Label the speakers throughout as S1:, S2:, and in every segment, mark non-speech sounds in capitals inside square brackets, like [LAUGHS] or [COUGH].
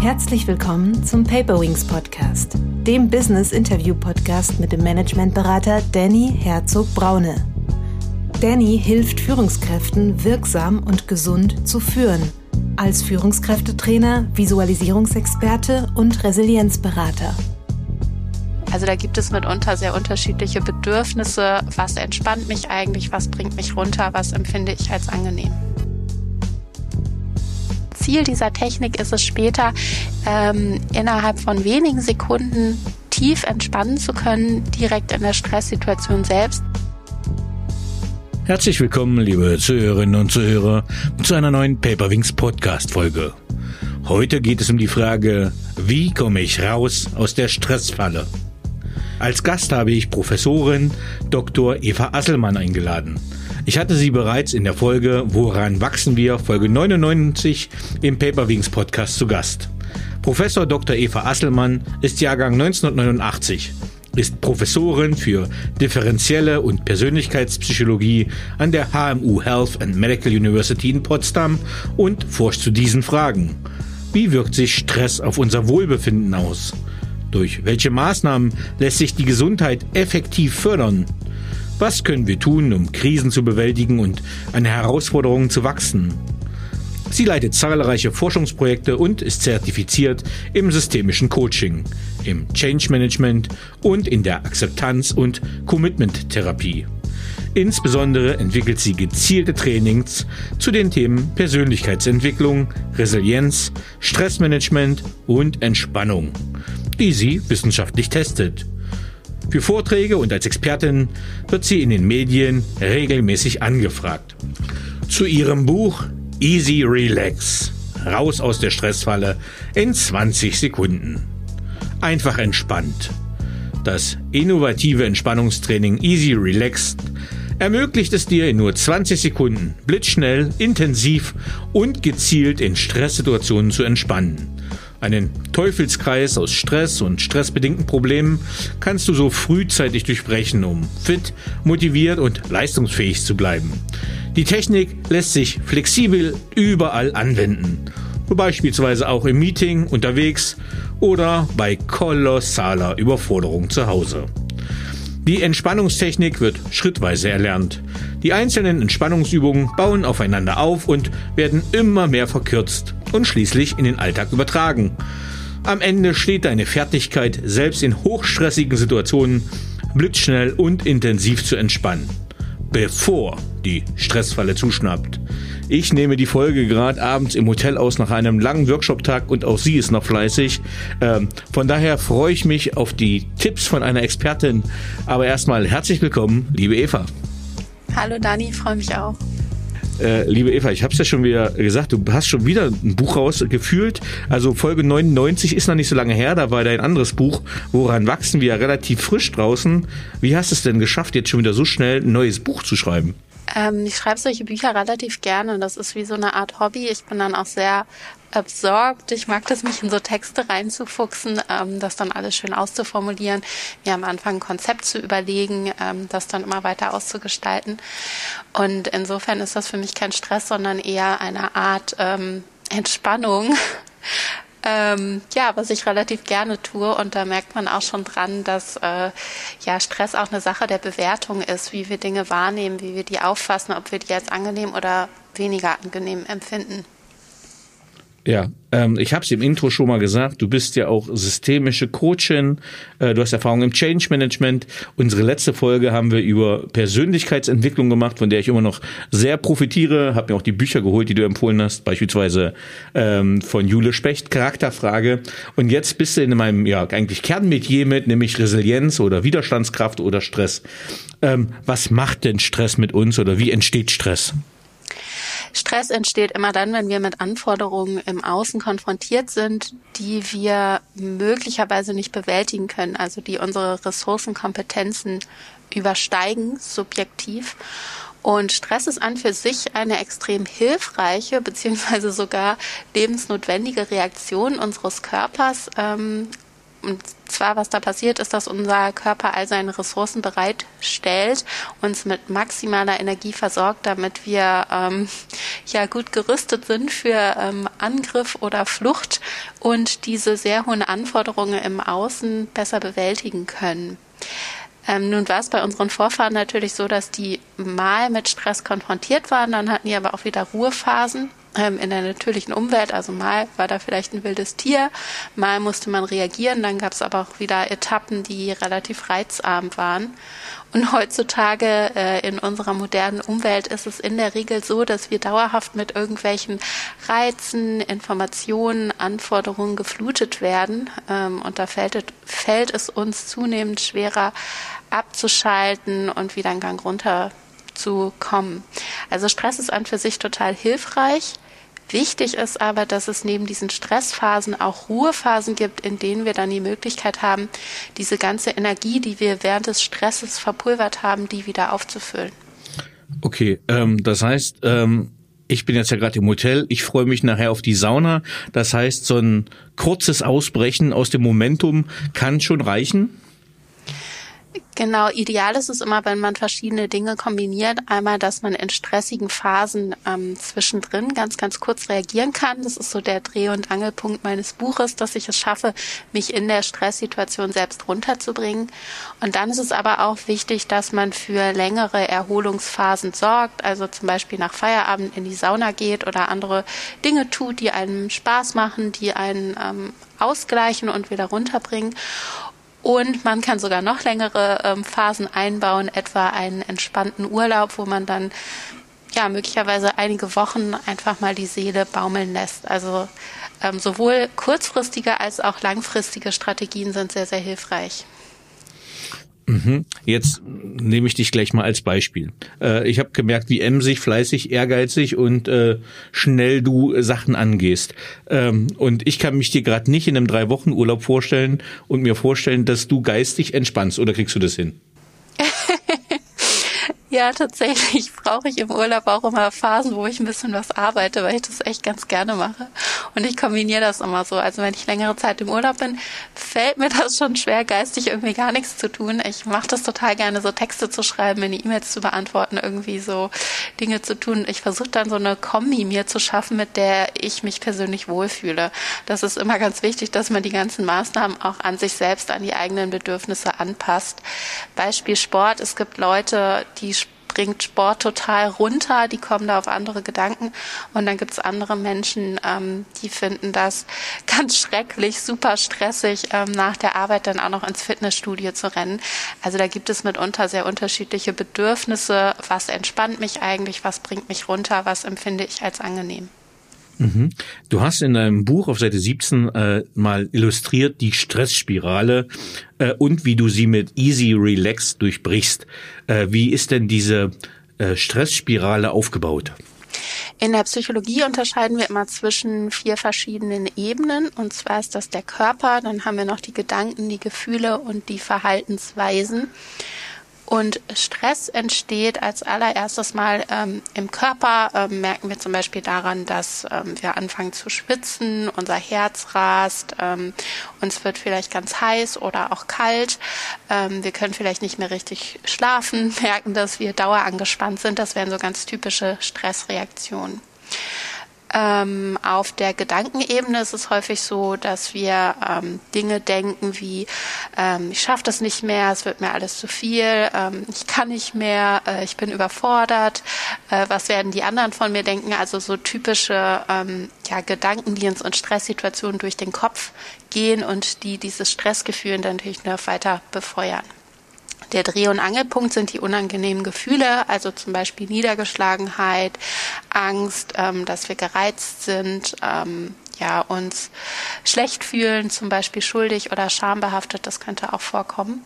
S1: Herzlich willkommen zum Paperwings Podcast, dem Business Interview Podcast mit dem Managementberater Danny Herzog Braune. Danny hilft Führungskräften wirksam und gesund zu führen, als Führungskräftetrainer, Visualisierungsexperte und Resilienzberater.
S2: Also da gibt es mitunter sehr unterschiedliche Bedürfnisse. Was entspannt mich eigentlich? Was bringt mich runter? Was empfinde ich als angenehm? Ziel dieser Technik ist es später, ähm, innerhalb von wenigen Sekunden tief entspannen zu können, direkt in der Stresssituation selbst.
S3: Herzlich willkommen, liebe Zuhörerinnen und Zuhörer, zu einer neuen Paperwings Podcast Folge. Heute geht es um die Frage, wie komme ich raus aus der Stressfalle? Als Gast habe ich Professorin Dr. Eva Asselmann eingeladen. Ich hatte sie bereits in der Folge Woran wachsen wir, Folge 99 im Paperwings Podcast zu Gast. Professor Dr. Eva Asselmann ist Jahrgang 1989, ist Professorin für differenzielle und Persönlichkeitspsychologie an der HMU Health and Medical University in Potsdam und forscht zu diesen Fragen. Wie wirkt sich Stress auf unser Wohlbefinden aus? Durch welche Maßnahmen lässt sich die Gesundheit effektiv fördern? Was können wir tun, um Krisen zu bewältigen und an Herausforderungen zu wachsen? Sie leitet zahlreiche Forschungsprojekte und ist zertifiziert im systemischen Coaching, im Change Management und in der Akzeptanz- und Commitment-Therapie. Insbesondere entwickelt sie gezielte Trainings zu den Themen Persönlichkeitsentwicklung, Resilienz, Stressmanagement und Entspannung, die sie wissenschaftlich testet. Für Vorträge und als Expertin wird sie in den Medien regelmäßig angefragt. Zu ihrem Buch Easy Relax. Raus aus der Stressfalle in 20 Sekunden. Einfach entspannt. Das innovative Entspannungstraining Easy Relaxed ermöglicht es dir in nur 20 Sekunden blitzschnell, intensiv und gezielt in Stresssituationen zu entspannen. Einen Teufelskreis aus Stress und stressbedingten Problemen kannst du so frühzeitig durchbrechen, um fit, motiviert und leistungsfähig zu bleiben. Die Technik lässt sich flexibel überall anwenden, beispielsweise auch im Meeting, unterwegs oder bei kolossaler Überforderung zu Hause. Die Entspannungstechnik wird schrittweise erlernt. Die einzelnen Entspannungsübungen bauen aufeinander auf und werden immer mehr verkürzt und schließlich in den Alltag übertragen. Am Ende steht deine Fertigkeit, selbst in hochstressigen Situationen blitzschnell und intensiv zu entspannen, bevor die Stressfalle zuschnappt. Ich nehme die Folge gerade abends im Hotel aus nach einem langen Workshop-Tag und auch sie ist noch fleißig. Ähm, von daher freue ich mich auf die Tipps von einer Expertin. Aber erstmal herzlich willkommen, liebe Eva.
S2: Hallo Dani, freue mich auch.
S3: Äh, liebe Eva, ich habe es ja schon wieder gesagt, du hast schon wieder ein Buch rausgefühlt. Also Folge 99 ist noch nicht so lange her, da war dein anderes Buch, Woran wachsen wir, relativ frisch draußen. Wie hast du es denn geschafft, jetzt schon wieder so schnell ein neues Buch zu schreiben?
S2: Ähm, ich schreibe solche Bücher relativ gerne. Das ist wie so eine Art Hobby. Ich bin dann auch sehr absorbed. Ich mag das, mich in so Texte reinzufuchsen, ähm, das dann alles schön auszuformulieren, mir am Anfang ein Konzept zu überlegen, ähm, das dann immer weiter auszugestalten. Und insofern ist das für mich kein Stress, sondern eher eine Art ähm, Entspannung. [LAUGHS] Ähm, ja, was ich relativ gerne tue und da merkt man auch schon dran, dass äh, ja Stress auch eine Sache der Bewertung ist, wie wir Dinge wahrnehmen, wie wir die auffassen, ob wir die als angenehm oder weniger angenehm empfinden.
S3: Ja, ähm, ich habe es im Intro schon mal gesagt, du bist ja auch systemische Coachin, äh, du hast Erfahrung im Change Management. Unsere letzte Folge haben wir über Persönlichkeitsentwicklung gemacht, von der ich immer noch sehr profitiere, habe mir auch die Bücher geholt, die du empfohlen hast, beispielsweise ähm, von Jule Specht, Charakterfrage. Und jetzt bist du in meinem ja eigentlich Kernmetier mit, nämlich Resilienz oder Widerstandskraft oder Stress. Ähm, was macht denn Stress mit uns oder wie entsteht Stress?
S2: Stress entsteht immer dann, wenn wir mit Anforderungen im Außen konfrontiert sind, die wir möglicherweise nicht bewältigen können, also die unsere Ressourcenkompetenzen übersteigen, subjektiv. Und Stress ist an für sich eine extrem hilfreiche beziehungsweise sogar lebensnotwendige Reaktion unseres Körpers, ähm, und zwar, was da passiert, ist, dass unser Körper all seine Ressourcen bereitstellt, uns mit maximaler Energie versorgt, damit wir ähm, ja gut gerüstet sind für ähm, Angriff oder Flucht und diese sehr hohen Anforderungen im Außen besser bewältigen können. Ähm, nun war es bei unseren Vorfahren natürlich so, dass die mal mit Stress konfrontiert waren, dann hatten die aber auch wieder Ruhephasen in der natürlichen Umwelt. Also mal war da vielleicht ein wildes Tier, mal musste man reagieren, dann gab es aber auch wieder Etappen, die relativ reizarm waren. Und heutzutage äh, in unserer modernen Umwelt ist es in der Regel so, dass wir dauerhaft mit irgendwelchen Reizen, Informationen, Anforderungen geflutet werden. Ähm, und da fällt, fällt es uns zunehmend schwerer abzuschalten und wieder einen Gang runter zu kommen. Also Stress ist an für sich total hilfreich. Wichtig ist aber, dass es neben diesen Stressphasen auch Ruhephasen gibt, in denen wir dann die Möglichkeit haben, diese ganze Energie, die wir während des Stresses verpulvert haben, die wieder aufzufüllen.
S3: Okay, ähm, das heißt, ähm, ich bin jetzt ja gerade im Hotel, ich freue mich nachher auf die Sauna. Das heißt, so ein kurzes Ausbrechen aus dem Momentum kann schon reichen.
S2: Genau, ideal ist es immer, wenn man verschiedene Dinge kombiniert. Einmal, dass man in stressigen Phasen ähm, zwischendrin ganz, ganz kurz reagieren kann. Das ist so der Dreh- und Angelpunkt meines Buches, dass ich es schaffe, mich in der Stresssituation selbst runterzubringen. Und dann ist es aber auch wichtig, dass man für längere Erholungsphasen sorgt, also zum Beispiel nach Feierabend in die Sauna geht oder andere Dinge tut, die einem Spaß machen, die einen ähm, ausgleichen und wieder runterbringen. Und man kann sogar noch längere ähm, Phasen einbauen, etwa einen entspannten Urlaub, wo man dann ja möglicherweise einige Wochen einfach mal die Seele baumeln lässt. Also ähm, sowohl kurzfristige als auch langfristige Strategien sind sehr, sehr hilfreich.
S3: Mhm. Jetzt nehme ich dich gleich mal als Beispiel. Äh, ich habe gemerkt, wie emsig, fleißig, ehrgeizig und äh, schnell du Sachen angehst. Ähm, und ich kann mich dir gerade nicht in einem drei Wochen Urlaub vorstellen und mir vorstellen, dass du geistig entspannst. Oder kriegst du das hin?
S2: Ja, tatsächlich [LAUGHS] brauche ich im Urlaub auch immer Phasen, wo ich ein bisschen was arbeite, weil ich das echt ganz gerne mache. Und ich kombiniere das immer so. Also wenn ich längere Zeit im Urlaub bin, fällt mir [LAUGHS] das schon schwer, geistig irgendwie gar nichts zu tun. Ich mache das total gerne, so Texte zu schreiben, meine E-Mails zu beantworten, irgendwie so Dinge zu tun. Ich versuche dann so eine Kombi mir zu schaffen, mit der ich mich persönlich wohlfühle. Das ist immer ganz wichtig, dass man die ganzen Maßnahmen auch an sich selbst, an die eigenen Bedürfnisse anpasst. Beispiel Sport. Es gibt Leute, die bringt Sport total runter, die kommen da auf andere Gedanken. Und dann gibt es andere Menschen, ähm, die finden das [LAUGHS] ganz schrecklich, super stressig, ähm, nach der Arbeit dann auch noch ins Fitnessstudio zu rennen. Also da gibt es mitunter sehr unterschiedliche Bedürfnisse. Was entspannt mich eigentlich? Was bringt mich runter? Was empfinde ich als angenehm?
S3: Mhm. Du hast in deinem Buch auf Seite 17 äh, mal illustriert die Stressspirale äh, und wie du sie mit Easy Relax durchbrichst. Äh, wie ist denn diese äh, Stressspirale aufgebaut?
S2: In der Psychologie unterscheiden wir immer zwischen vier verschiedenen Ebenen. Und zwar ist das der Körper, dann haben wir noch die Gedanken, die Gefühle und die Verhaltensweisen. Und Stress entsteht als allererstes mal ähm, im Körper. Ähm, merken wir zum Beispiel daran, dass ähm, wir anfangen zu schwitzen, unser Herz rast, ähm, uns wird vielleicht ganz heiß oder auch kalt. Ähm, wir können vielleicht nicht mehr richtig schlafen, [LAUGHS] merken, dass wir dauerangespannt sind. Das wären so ganz typische Stressreaktionen. Ähm, auf der Gedankenebene ist es häufig so, dass wir ähm, Dinge denken wie, ähm, ich schaffe das nicht mehr, es wird mir alles zu viel, ähm, ich kann nicht mehr, äh, ich bin überfordert, äh, was werden die anderen von mir denken? Also so typische ähm, ja, Gedanken, die uns in Stresssituationen durch den Kopf gehen und die dieses Stressgefühl dann natürlich noch weiter befeuern. Der Dreh- und Angelpunkt sind die unangenehmen Gefühle, also zum Beispiel Niedergeschlagenheit, Angst, ähm, dass wir gereizt sind, ähm, ja, uns schlecht fühlen, zum Beispiel schuldig oder schambehaftet, das könnte auch vorkommen.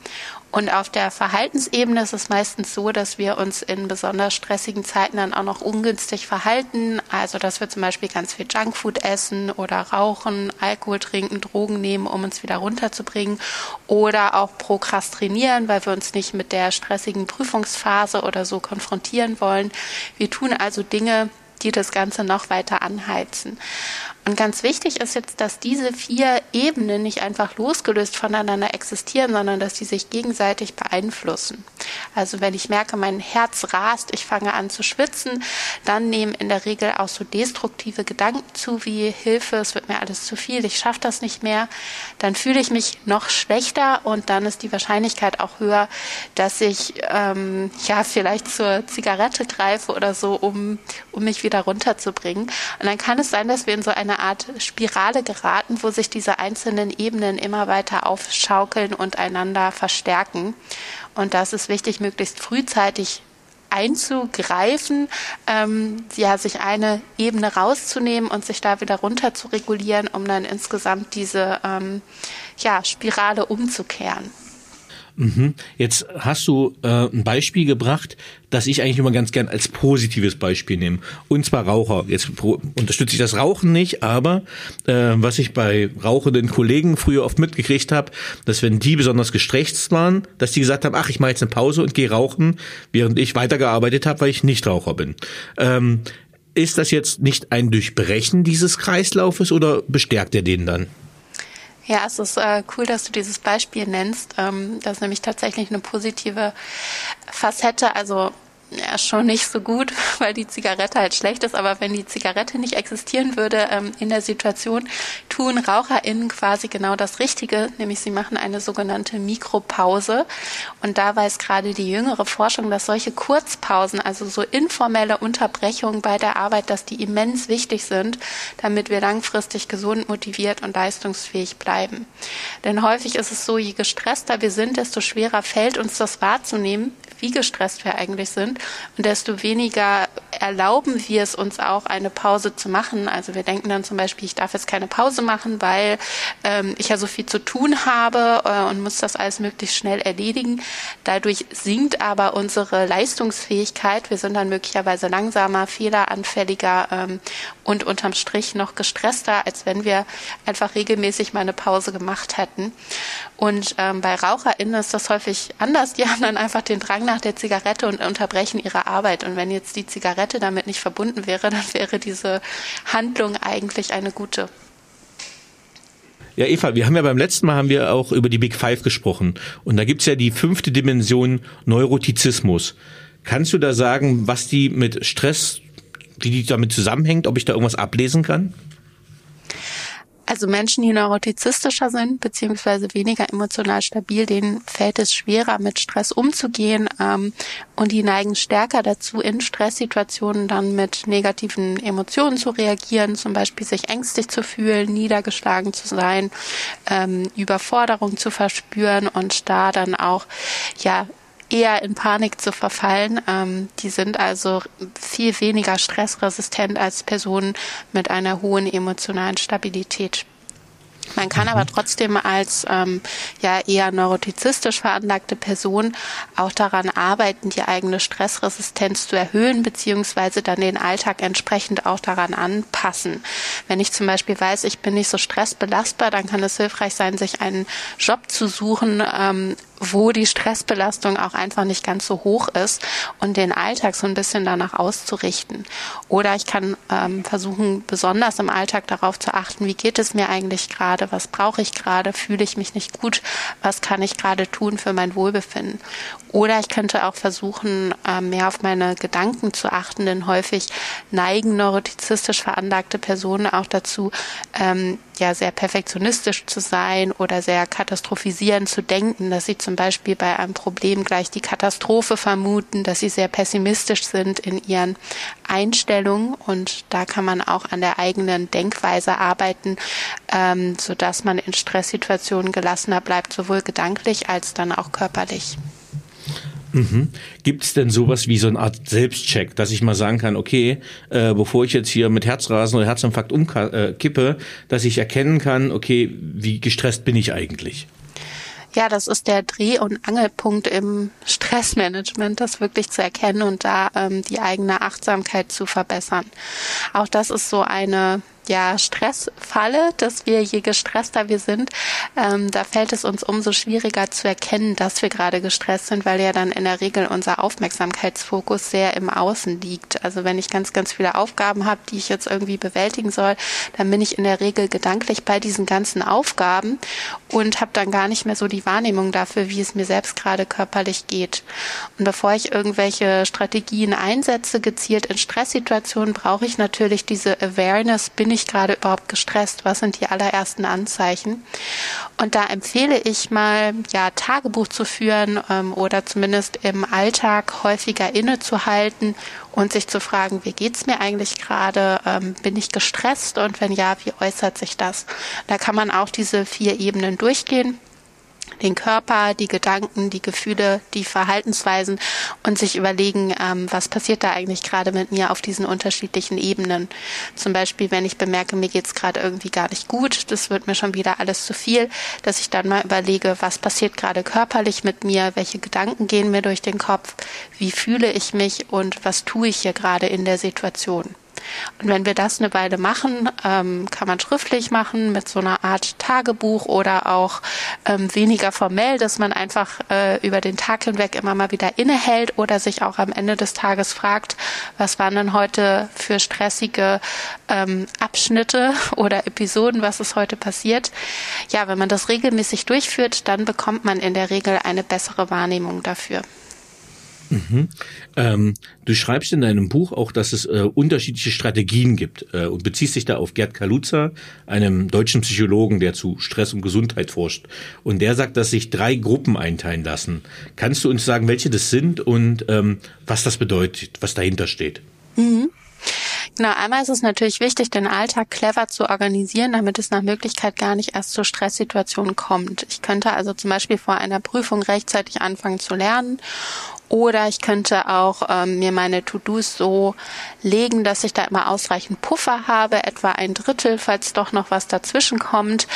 S2: Und auf der Verhaltensebene ist es meistens so, dass wir uns in besonders stressigen Zeiten dann auch noch ungünstig verhalten. Also, dass wir zum Beispiel ganz viel Junkfood essen oder rauchen, Alkohol trinken, Drogen nehmen, um uns wieder runterzubringen. Oder auch prokrastinieren, weil wir uns nicht mit der stressigen Prüfungsphase oder so konfrontieren wollen. Wir tun also Dinge, die das Ganze noch weiter anheizen. Und ganz wichtig ist jetzt, dass diese vier Ebenen nicht einfach losgelöst voneinander existieren, sondern dass die sich gegenseitig beeinflussen. Also wenn ich merke, mein Herz rast, ich fange an zu schwitzen, dann nehmen in der Regel auch so destruktive Gedanken zu wie Hilfe, es wird mir alles zu viel, ich schaffe das nicht mehr. Dann fühle ich mich noch schlechter und dann ist die Wahrscheinlichkeit auch höher, dass ich ähm, ja vielleicht zur Zigarette greife oder so, um, um mich wieder runterzubringen. Und dann kann es sein, dass wir in so eine Art Spirale geraten, wo sich diese einzelnen Ebenen immer weiter aufschaukeln und einander verstärken. Und das ist wichtig, möglichst frühzeitig einzugreifen, ähm, ja, sich eine Ebene rauszunehmen und sich da wieder runter zu regulieren, um dann insgesamt diese ähm, ja, Spirale umzukehren.
S3: Mhm. Jetzt hast du äh, ein Beispiel gebracht, das ich eigentlich immer ganz gern als positives Beispiel nehme. Und zwar Raucher. Jetzt unterstütze ich das Rauchen nicht, aber äh, was ich bei rauchenden Kollegen früher oft mitgekriegt habe, dass wenn die besonders gestresst waren, dass die gesagt haben, ach, ich mache jetzt eine Pause und gehe rauchen, während ich weitergearbeitet habe, weil ich nicht Raucher bin. Ähm, ist das jetzt nicht ein Durchbrechen dieses Kreislaufes oder bestärkt er den dann?
S2: Ja, es ist äh, cool, dass du dieses Beispiel nennst. Ähm, das ist nämlich tatsächlich eine positive Facette. Also ja, schon nicht so gut, [LAUGHS] weil die Zigarette halt schlecht ist. Aber wenn die Zigarette nicht existieren würde ähm, in der Situation, tun RaucherInnen quasi genau das Richtige, nämlich sie machen eine sogenannte Mikropause. Und da weiß gerade die jüngere Forschung, dass solche Kurzpausen, also so informelle Unterbrechungen bei der Arbeit, dass die immens wichtig sind, damit wir langfristig gesund, motiviert und leistungsfähig bleiben. Denn häufig ist es so, je gestresster wir sind, desto schwerer fällt uns das wahrzunehmen, wie gestresst wir eigentlich sind und desto weniger erlauben wir es uns auch, eine Pause zu machen. Also wir denken dann zum Beispiel, ich darf jetzt keine Pause machen, weil ähm, ich ja so viel zu tun habe äh, und muss das alles möglichst schnell erledigen. Dadurch sinkt aber unsere Leistungsfähigkeit. Wir sind dann möglicherweise langsamer, fehleranfälliger ähm, und unterm Strich noch gestresster, als wenn wir einfach regelmäßig mal eine Pause gemacht hätten. Und ähm, bei RaucherInnen ist das häufig anders. Die [LAUGHS] haben dann einfach den Drang nach der Zigarette und unterbrechen ihre Arbeit. Und wenn jetzt die Zigarette damit nicht verbunden wäre, [LAUGHS] dann wäre diese Handlung eigentlich eine gute.
S3: Ja, Eva, wir haben ja beim letzten Mal haben wir auch über die Big Five gesprochen. Und da gibt's ja die fünfte Dimension Neurotizismus. Kannst du da sagen, was die mit Stress, wie die damit zusammenhängt, ob ich da irgendwas ablesen kann?
S2: Also Menschen, die neurotizistischer sind, beziehungsweise weniger emotional stabil, denen fällt es schwerer, mit Stress umzugehen ähm, und die neigen stärker dazu, in Stresssituationen dann mit negativen Emotionen zu reagieren, zum Beispiel sich ängstlich zu fühlen, niedergeschlagen zu sein, ähm, Überforderung zu verspüren und da dann auch ja eher in Panik zu verfallen. Ähm, die sind also viel weniger stressresistent als Personen mit einer hohen emotionalen Stabilität. Man kann aber mhm. trotzdem als ähm, ja eher neurotizistisch veranlagte Person auch daran arbeiten, die eigene Stressresistenz zu erhöhen, beziehungsweise dann den Alltag entsprechend auch daran anpassen. Wenn ich zum Beispiel weiß, ich bin nicht so stressbelastbar, dann kann es hilfreich sein, sich einen Job zu suchen, ähm, wo die Stressbelastung auch einfach nicht ganz so hoch ist und den Alltag so ein bisschen danach auszurichten. Oder ich kann ähm, versuchen, besonders im Alltag darauf zu achten, wie geht es mir eigentlich gerade, was brauche ich gerade, fühle ich mich nicht gut, was kann ich gerade tun für mein Wohlbefinden. Oder ich könnte auch versuchen, äh, mehr auf meine Gedanken zu achten, denn häufig neigen neurotizistisch veranlagte Personen auch dazu, ähm, ja sehr perfektionistisch zu sein oder sehr katastrophisierend zu denken, dass sie zum Beispiel bei einem Problem gleich die Katastrophe vermuten, dass sie sehr pessimistisch sind in ihren Einstellungen und da kann man auch an der eigenen Denkweise arbeiten, ähm, sodass man in Stresssituationen gelassener bleibt, sowohl gedanklich als dann auch körperlich.
S3: Mhm. Gibt es denn sowas wie so eine Art Selbstcheck, dass ich mal sagen kann, okay, äh, bevor ich jetzt hier mit Herzrasen oder Herzinfarkt umkippe, äh, dass ich erkennen kann, okay, wie gestresst bin ich eigentlich?
S2: Ja, das ist der Dreh- und Angelpunkt im Stressmanagement, das wirklich zu erkennen und da ähm, die eigene Achtsamkeit zu verbessern. Auch das ist so eine ja, Stressfalle, dass wir je gestresster wir sind, ähm, da fällt es uns umso schwieriger zu erkennen, dass wir gerade gestresst sind, weil ja dann in der Regel unser Aufmerksamkeitsfokus sehr im Außen liegt. Also wenn ich ganz, ganz viele Aufgaben habe, die ich jetzt irgendwie bewältigen soll, dann bin ich in der Regel gedanklich bei diesen ganzen Aufgaben und habe dann gar nicht mehr so die Wahrnehmung dafür, wie es mir selbst gerade körperlich geht. Und bevor ich irgendwelche Strategien einsetze, gezielt in Stresssituationen, brauche ich natürlich diese Awareness, bin ich gerade überhaupt gestresst? Was sind die allerersten Anzeichen? Und da empfehle ich mal, ja, Tagebuch zu führen ähm, oder zumindest im Alltag häufiger innezuhalten und sich zu fragen, wie geht's mir eigentlich gerade? Ähm, bin ich gestresst? Und wenn ja, wie äußert sich das? Da kann man auch diese vier Ebenen durchgehen den Körper, die Gedanken, die Gefühle, die Verhaltensweisen und sich überlegen, ähm, was passiert da eigentlich gerade mit mir auf diesen unterschiedlichen Ebenen. Zum Beispiel, wenn ich bemerke, mir geht's gerade irgendwie gar nicht gut, das wird mir schon wieder alles zu viel, dass ich dann mal überlege, was passiert gerade körperlich mit mir, welche Gedanken gehen mir durch den Kopf, wie fühle ich mich und was tue ich hier gerade in der Situation. Und wenn wir das eine Weile machen, ähm, kann man schriftlich machen mit so einer Art Tagebuch oder auch ähm, weniger formell, dass man einfach äh, über den Tag hinweg immer mal wieder innehält oder sich auch am Ende des Tages fragt, was waren denn heute für stressige ähm, Abschnitte [LAUGHS] oder Episoden, was ist heute passiert. Ja, wenn man das regelmäßig durchführt, dann bekommt man in der Regel eine bessere Wahrnehmung dafür.
S3: Mhm. Ähm, du schreibst in deinem Buch auch, dass es äh, unterschiedliche Strategien gibt äh, und beziehst dich da auf Gerd Kaluza, einem deutschen Psychologen, der zu Stress und Gesundheit forscht. Und der sagt, dass sich drei Gruppen einteilen lassen. Kannst du uns sagen, welche das sind und ähm, was das bedeutet, was dahinter steht?
S2: Mhm. Genau, einmal ist es natürlich wichtig, den Alltag clever zu organisieren, damit es nach Möglichkeit gar nicht erst zur Stresssituation kommt. Ich könnte also zum Beispiel vor einer Prüfung rechtzeitig anfangen zu lernen oder ich könnte auch ähm, mir meine To-Dos so legen, dass ich da immer ausreichend Puffer habe, etwa ein Drittel, falls doch noch was dazwischen kommt,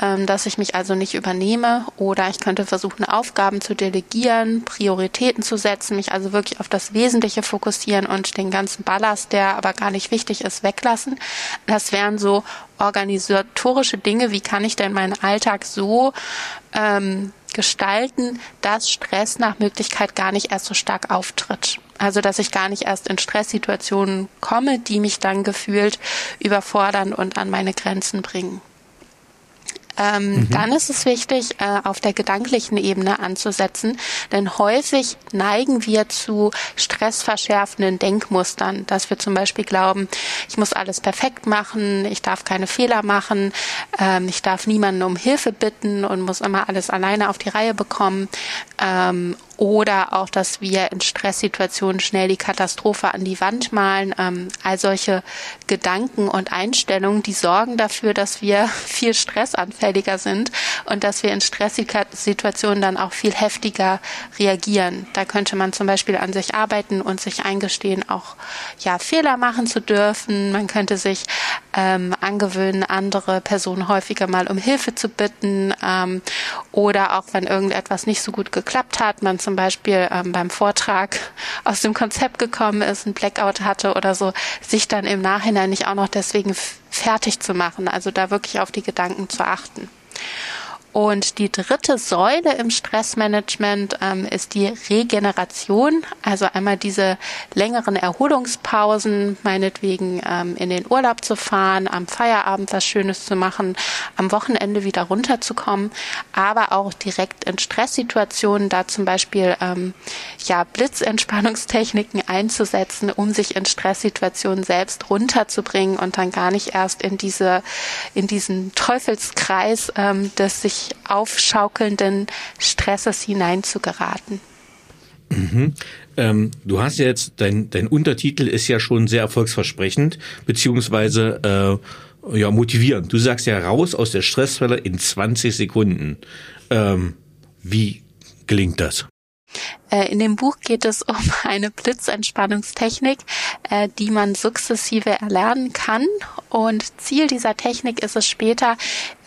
S2: ähm, dass ich mich also nicht übernehme. Oder ich könnte versuchen, Aufgaben zu delegieren, Prioritäten zu setzen, mich also wirklich auf das Wesentliche fokussieren und den ganzen Ballast, der aber gar nicht wichtig ist, weglassen. Das wären so organisatorische Dinge. Wie kann ich denn meinen Alltag so ähm, gestalten, dass Stress nach Möglichkeit gar nicht erst so stark auftritt. Also dass ich gar nicht erst in Stresssituationen komme, die mich dann gefühlt überfordern und an meine Grenzen bringen. Ähm, mhm. Dann ist es wichtig, äh, auf der gedanklichen Ebene anzusetzen, denn häufig neigen wir zu stressverschärfenden Denkmustern, dass wir zum Beispiel glauben, ich muss alles perfekt machen, ich darf keine Fehler machen, ähm, ich darf niemanden um Hilfe bitten und muss immer alles alleine auf die Reihe bekommen ähm, oder auch, dass wir in Stresssituationen schnell die Katastrophe an die Wand malen. Ähm, all solche Gedanken und Einstellungen, die sorgen dafür, dass wir [LAUGHS] viel stressanfälliger sind und dass wir in Stresssituationen dann auch viel heftiger reagieren. Da könnte man zum Beispiel an sich arbeiten und sich eingestehen, auch ja Fehler machen zu dürfen. Man könnte sich ähm, angewöhnen, andere Personen häufiger mal um Hilfe zu bitten ähm, oder auch wenn irgendetwas nicht so gut geklappt hat, man zum Beispiel ähm, beim Vortrag aus dem Konzept gekommen ist, ein Blackout hatte oder so, sich dann im Nachhinein nicht auch noch deswegen fertig zu machen. Also da wirklich auf die Gedanken zu achten. Und die dritte Säule im Stressmanagement ähm, ist die Regeneration, also einmal diese längeren Erholungspausen, meinetwegen ähm, in den Urlaub zu fahren, am Feierabend was Schönes zu machen, am Wochenende wieder runterzukommen, aber auch direkt in Stresssituationen, da zum Beispiel ähm, ja Blitzentspannungstechniken einzusetzen, um sich in Stresssituationen selbst runterzubringen und dann gar nicht erst in diese in diesen Teufelskreis ähm, des sich aufschaukelnden Stresses hineinzugeraten.
S3: Mhm. Ähm, du hast jetzt, dein, dein Untertitel ist ja schon sehr erfolgsversprechend, beziehungsweise äh, ja, motivierend. Du sagst ja raus aus der Stressfalle in 20 Sekunden. Ähm, wie gelingt das?
S2: Äh, in dem Buch geht es um [LAUGHS] eine Blitzentspannungstechnik, äh, die man sukzessive erlernen kann. Und Ziel dieser Technik ist es später,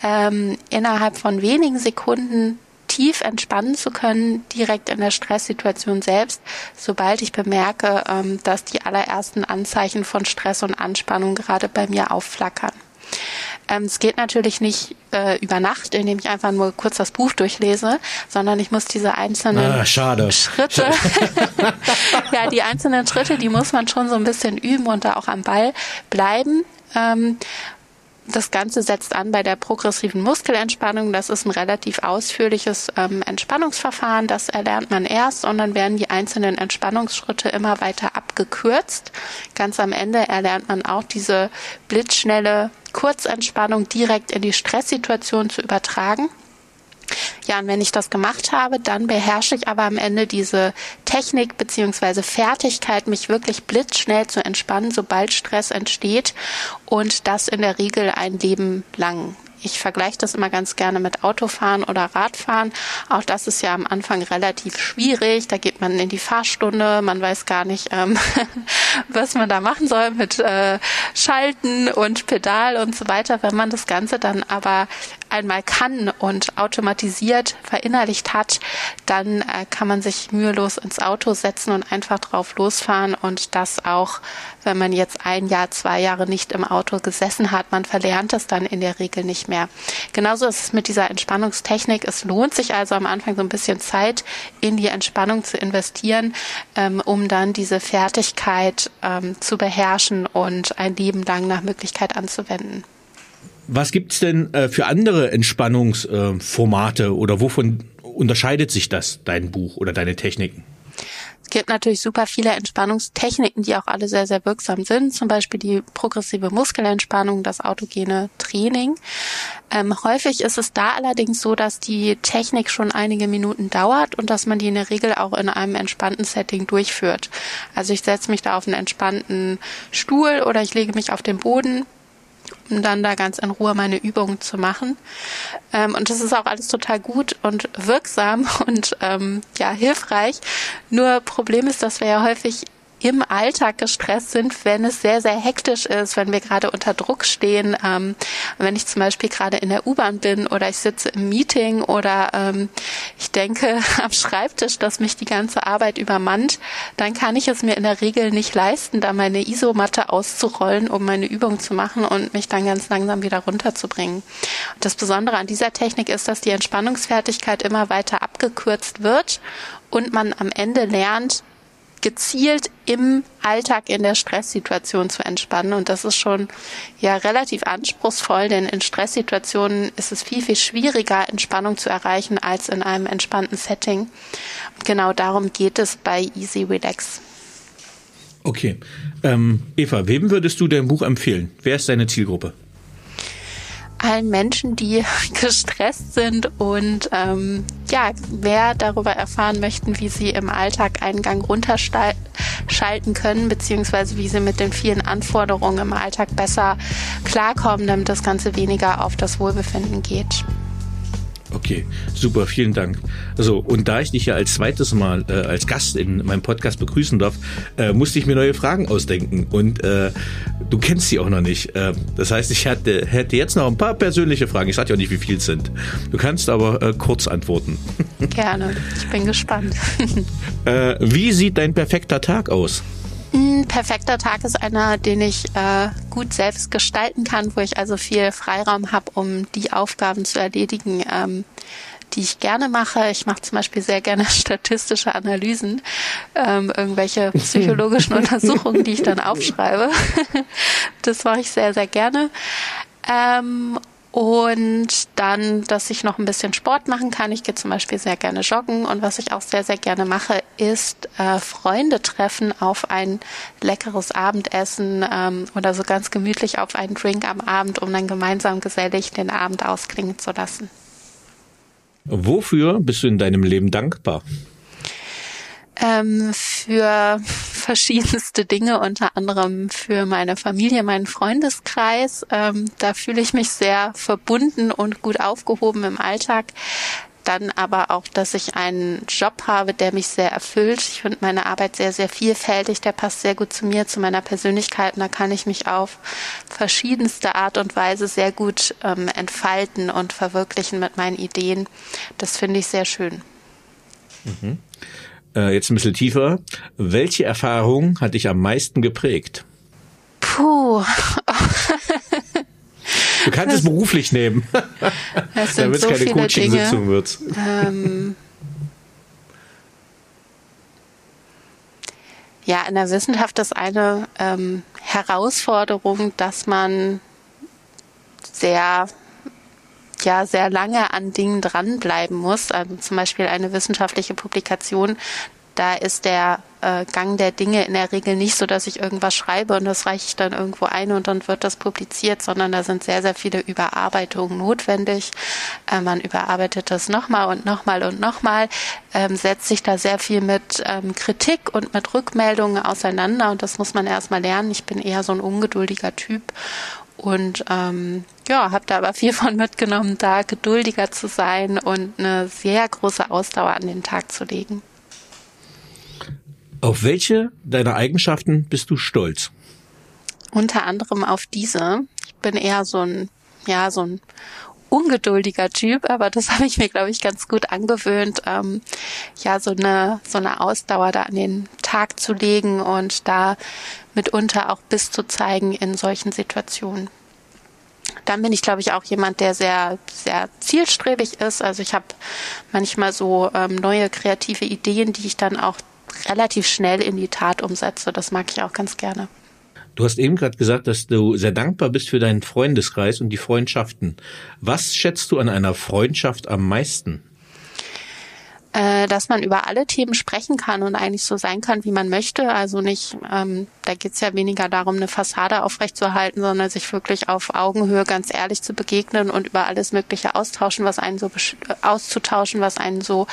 S2: ähm, innerhalb von wenigen Sekunden tief entspannen zu können, direkt in der Stresssituation selbst, sobald ich bemerke, ähm, dass die allerersten Anzeichen von Stress und Anspannung gerade bei mir aufflackern. Ähm, es geht natürlich nicht äh, über Nacht, indem ich einfach nur kurz das Buch durchlese, sondern ich muss diese einzelnen
S3: ah, schade.
S2: Schritte, [LAUGHS] [LAUGHS] ja, die einzelnen Schritte, die muss man schon so ein bisschen üben und da auch am Ball bleiben. Ähm, das Ganze setzt an bei der progressiven Muskelentspannung. Das ist ein relativ ausführliches ähm, Entspannungsverfahren. Das erlernt man erst und dann werden die einzelnen Entspannungsschritte immer weiter abgekürzt. Ganz am Ende erlernt man auch diese blitzschnelle Kurzentspannung direkt in die Stresssituation zu übertragen. Ja, und wenn ich das gemacht habe, dann beherrsche ich aber am Ende diese Technik beziehungsweise Fertigkeit, mich wirklich blitzschnell zu entspannen, sobald Stress entsteht und das in der Regel ein Leben lang. Ich vergleiche das immer ganz gerne mit Autofahren oder Radfahren. Auch das ist ja am Anfang relativ schwierig. Da geht man in die Fahrstunde, man weiß gar nicht, ähm, [LAUGHS] was man da machen soll mit äh, Schalten und Pedal und so weiter. Wenn man das Ganze dann aber einmal kann und automatisiert verinnerlicht hat, dann äh, kann man sich mühelos ins Auto setzen und einfach drauf losfahren und das auch, wenn man jetzt ein Jahr, zwei Jahre nicht im Auto gesessen hat, man verlernt es dann in der Regel nicht mehr. Genauso ist es mit dieser Entspannungstechnik. Es lohnt sich also am Anfang so ein bisschen Zeit in die Entspannung zu investieren, ähm, um dann diese Fertigkeit ähm, zu beherrschen und ein Leben lang nach Möglichkeit anzuwenden.
S3: Was gibt's denn äh, für andere Entspannungsformate äh, oder wovon unterscheidet sich das, dein Buch oder deine Techniken?
S2: Es gibt natürlich super viele Entspannungstechniken, die auch alle sehr, sehr wirksam sind. Zum Beispiel die progressive Muskelentspannung, das autogene Training. Ähm, häufig ist es da allerdings so, dass die Technik schon einige Minuten dauert und dass man die in der Regel auch in einem entspannten Setting durchführt. Also ich setze mich da auf einen entspannten Stuhl oder ich lege mich auf den Boden um dann da ganz in Ruhe meine Übungen zu machen. Ähm, und das ist auch alles total gut und wirksam [LAUGHS] und ähm, ja hilfreich. Nur Problem ist, dass wir ja häufig im Alltag gestresst sind, wenn es sehr, sehr hektisch ist, wenn wir gerade unter Druck stehen, ähm, wenn ich zum Beispiel gerade in der U-Bahn bin oder ich sitze im Meeting oder ähm, ich denke [LAUGHS] am Schreibtisch, dass mich die ganze Arbeit übermannt, dann kann ich es mir in der Regel nicht leisten, da meine Isomatte auszurollen, um meine Übung zu machen und mich dann ganz langsam wieder runterzubringen. Und das Besondere an dieser Technik ist, dass die Entspannungsfertigkeit immer weiter abgekürzt wird und man am Ende lernt, gezielt im Alltag in der Stresssituation zu entspannen. Und das ist schon ja relativ anspruchsvoll, denn in Stresssituationen ist es viel, viel schwieriger, Entspannung zu erreichen als in einem entspannten Setting. Und genau darum geht es bei Easy Relax.
S3: Okay. Ähm, Eva, wem würdest du dein Buch empfehlen? Wer ist deine Zielgruppe?
S2: Allen Menschen, die [LAUGHS] gestresst sind und ähm, ja, mehr darüber erfahren möchten, wie sie im Alltag einen Gang runterschalten können, beziehungsweise wie sie mit den vielen Anforderungen im Alltag besser klarkommen, damit das Ganze weniger auf das Wohlbefinden geht.
S3: Okay, super, vielen Dank. So, und da ich dich ja als zweites Mal äh, als Gast in meinem Podcast begrüßen darf, äh, musste ich mir neue Fragen ausdenken. Und äh, du kennst sie auch noch nicht. Äh, das heißt, ich hatte, hätte jetzt noch ein paar persönliche Fragen. Ich sage ja auch nicht, wie viel es sind. Du kannst aber äh, kurz antworten.
S2: Gerne, ich bin gespannt. [LAUGHS]
S3: äh, wie sieht dein perfekter Tag aus?
S2: Ein perfekter Tag ist einer, den ich äh, gut selbst gestalten kann, wo ich also viel Freiraum habe, um die Aufgaben zu erledigen, ähm, die ich gerne mache. Ich mache zum Beispiel sehr gerne [LAUGHS] statistische Analysen, ähm, irgendwelche [LAUGHS] psychologischen Untersuchungen, die ich dann aufschreibe. [LAUGHS] das mache ich sehr, sehr gerne. Ähm, und dann, dass ich noch ein bisschen Sport machen kann. Ich gehe zum Beispiel sehr gerne joggen und was ich auch sehr, sehr gerne mache, ist äh, Freunde treffen auf ein leckeres Abendessen ähm, oder so ganz gemütlich auf einen Drink am Abend, um dann gemeinsam gesellig den Abend ausklingen zu lassen.
S3: Wofür bist du in deinem Leben dankbar?
S2: ähm, für verschiedenste Dinge, unter anderem für meine Familie, meinen Freundeskreis. Ähm, da fühle ich mich sehr verbunden und gut aufgehoben im Alltag. Dann aber auch, dass ich einen Job habe, der mich sehr erfüllt. Ich finde meine Arbeit sehr, sehr vielfältig. Der passt sehr gut zu mir, zu meiner Persönlichkeit. Und da kann ich mich auf verschiedenste Art und Weise sehr gut ähm, entfalten und verwirklichen mit meinen Ideen. Das finde ich sehr schön.
S3: Mhm äh, jetzt ein bisschen tiefer. Welche Erfahrung hat dich am meisten geprägt?
S2: Puh.
S3: Du kannst es beruflich nehmen. [LAUGHS]
S2: Das sind so
S3: keine. Coaching-Sitzung wird.
S2: Ähm, ja, in der Wissenschaft ist eine ähm, Herausforderung, dass man sehr ja sehr lange an Dingen dranbleiben muss. Also zum Beispiel eine wissenschaftliche Publikation da ist der äh, Gang der Dinge in der Regel nicht so, dass ich irgendwas schreibe und das reiche ich dann irgendwo ein und dann wird das publiziert, sondern da sind sehr, sehr viele Überarbeitungen notwendig. Äh, man überarbeitet das nochmal und nochmal und nochmal, ähm, setzt sich da sehr viel mit ähm, Kritik und mit Rückmeldungen auseinander und das muss man erstmal lernen. Ich bin eher so ein ungeduldiger Typ und ähm, ja, habe da aber viel von mitgenommen, da geduldiger zu sein und eine sehr große Ausdauer an den Tag zu legen.
S3: Auf welche deiner Eigenschaften bist du stolz?
S2: Unter anderem auf diese. Ich bin eher so ein, ja, so ein ungeduldiger Typ, aber das [LAUGHS] habe ich mir, glaube ich, ganz gut angewöhnt, ähm, ja, so eine, so eine Ausdauer da an den Tag zu legen und da mitunter auch Biss zu zeigen in solchen Situationen. Dann bin ich, glaube ich, auch jemand, der sehr, sehr zielstrebig ist. Also ich habe manchmal so ähm, neue kreative Ideen, die ich dann auch relativ schnell in die Tat umsetze. Das mag ich auch ganz gerne.
S3: Du hast eben gerade gesagt, dass du sehr dankbar bist für deinen Freundeskreis und die Freundschaften. Was schätzt du an einer Freundschaft am meisten?
S2: äh, dass man über alle Themen sprechen kann und eigentlich so sein kann, wie man möchte. Also nicht, ähm, da geht's ja weniger darum, eine Fassade aufrechtzuerhalten, sondern sich wirklich auf Augenhöhe ganz ehrlich zu begegnen und über alles Mögliche austauschen, was einen so auszutauschen, was einen so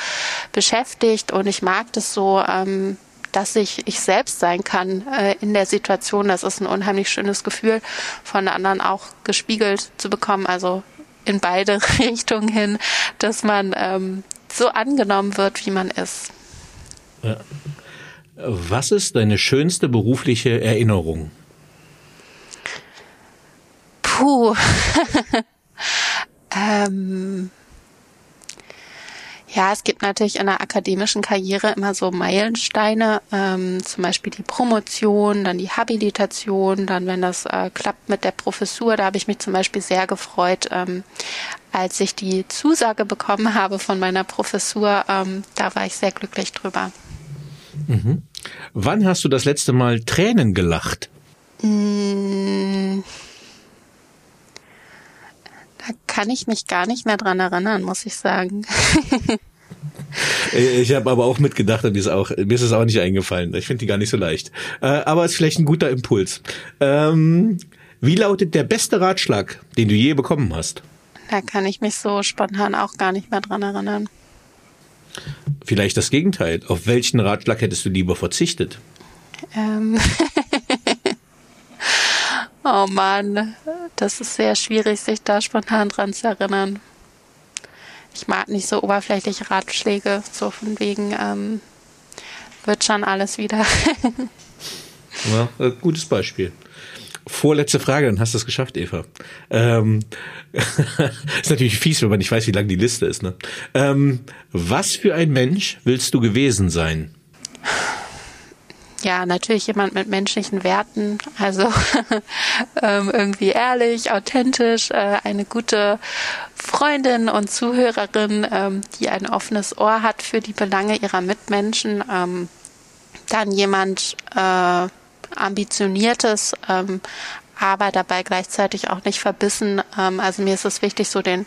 S2: beschäftigt. Und ich mag das so. Ähm, dass ich ich selbst sein kann äh, in der Situation. Das ist ein unheimlich schönes Gefühl, von anderen auch gespiegelt zu bekommen. Also in beide [LAUGHS] Richtungen hin, dass man ähm, so angenommen wird, wie man ist.
S3: Ja. Was ist deine schönste berufliche Erinnerung?
S2: Puh. [LAUGHS] ähm, ja, es gibt natürlich in der akademischen Karriere immer so Meilensteine, ähm, zum Beispiel die Promotion, dann die Habilitation, dann wenn das äh, klappt mit der Professur, da habe ich mich zum Beispiel sehr gefreut, ähm, als ich die Zusage bekommen habe von meiner Professur, ähm, da war ich sehr glücklich drüber.
S3: Mhm. Wann hast du das letzte Mal Tränen gelacht?
S2: Mmh. Da kann ich mich gar nicht mehr dran erinnern, muss ich sagen. [LAUGHS]
S3: Ich habe aber auch mitgedacht und mir ist, auch, mir ist es auch nicht eingefallen. Ich finde die gar nicht so leicht. Äh, aber es ist vielleicht ein guter Impuls. Ähm, wie lautet der beste Ratschlag, den du je bekommen hast?
S2: Da kann ich mich so spontan auch gar nicht mehr dran erinnern.
S3: Vielleicht das Gegenteil. Auf welchen Ratschlag hättest du lieber verzichtet?
S2: Ähm [LAUGHS] Oh Mann, das ist sehr schwierig, sich da spontan dran zu erinnern. Ich mag nicht so oberflächliche Ratschläge, so von wegen, ähm, wird schon alles wieder. [LAUGHS]
S3: ja, äh, gutes Beispiel. Vorletzte Frage, dann hast du es geschafft, Eva. Ähm, [LAUGHS] ist natürlich fies, wenn man nicht weiß, wie lang die Liste ist. Ne? Ähm, was für ein Mensch willst du gewesen sein?
S2: Ja, natürlich jemand mit menschlichen Werten, also [LAUGHS] ähm, irgendwie ehrlich, authentisch, äh, eine gute Freundin und Zuhörerin, ähm, die ein offenes Ohr hat für die Belange ihrer Mitmenschen. Ähm, dann jemand äh, ambitioniertes, aber dabei gleichzeitig auch nicht verbissen. Also mir ist es wichtig, so den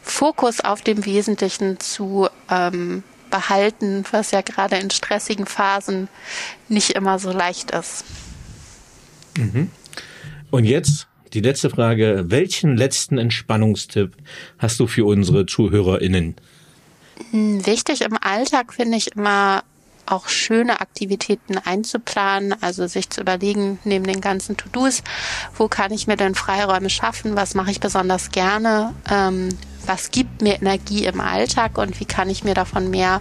S2: Fokus auf dem Wesentlichen zu ähm, behalten, was ja gerade in stressigen Phasen nicht immer so leicht ist.
S3: Mhm. Und jetzt die letzte Frage. Welchen letzten Entspannungstipp hast du für unsere ZuhörerInnen?
S2: Hm, wichtig im Alltag finde ich immer auch schöne Aktivitäten einzuplanen, also sich zu überlegen, neben den ganzen To-Dos, wo kann ich mir denn Freiräume schaffen, was mache ich besonders gerne, ähm, was gibt mir Energie im Alltag und wie kann ich mir davon mehr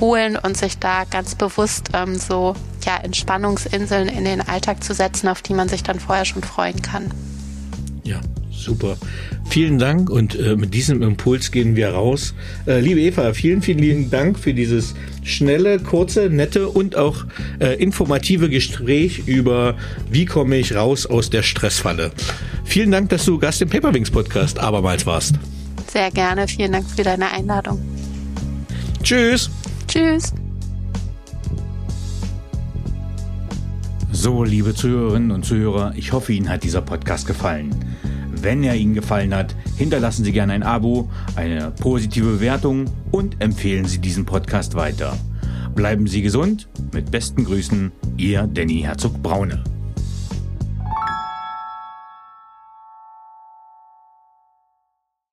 S2: holen und sich da ganz bewusst ähm, so ja, Entspannungsinseln in den Alltag zu setzen, auf die man sich dann vorher schon freuen kann.
S3: Ja, super. Vielen Dank und äh, mit diesem Impuls gehen wir raus. Äh, liebe Eva, vielen, vielen lieben Dank für dieses schnelle, kurze, nette und auch äh, informative Gespräch über, wie komme ich raus aus der Stressfalle. Vielen Dank, dass du Gast im Paperwings Podcast abermals warst.
S2: Sehr gerne. Vielen Dank für deine Einladung.
S3: Tschüss.
S2: Tschüss.
S3: So, liebe Zuhörerinnen und Zuhörer, ich hoffe, Ihnen hat dieser Podcast gefallen. Wenn er Ihnen gefallen hat, hinterlassen Sie gerne ein Abo, eine positive Bewertung und empfehlen Sie diesen Podcast weiter. Bleiben Sie gesund. Mit besten Grüßen, Ihr Danny Herzog Braune.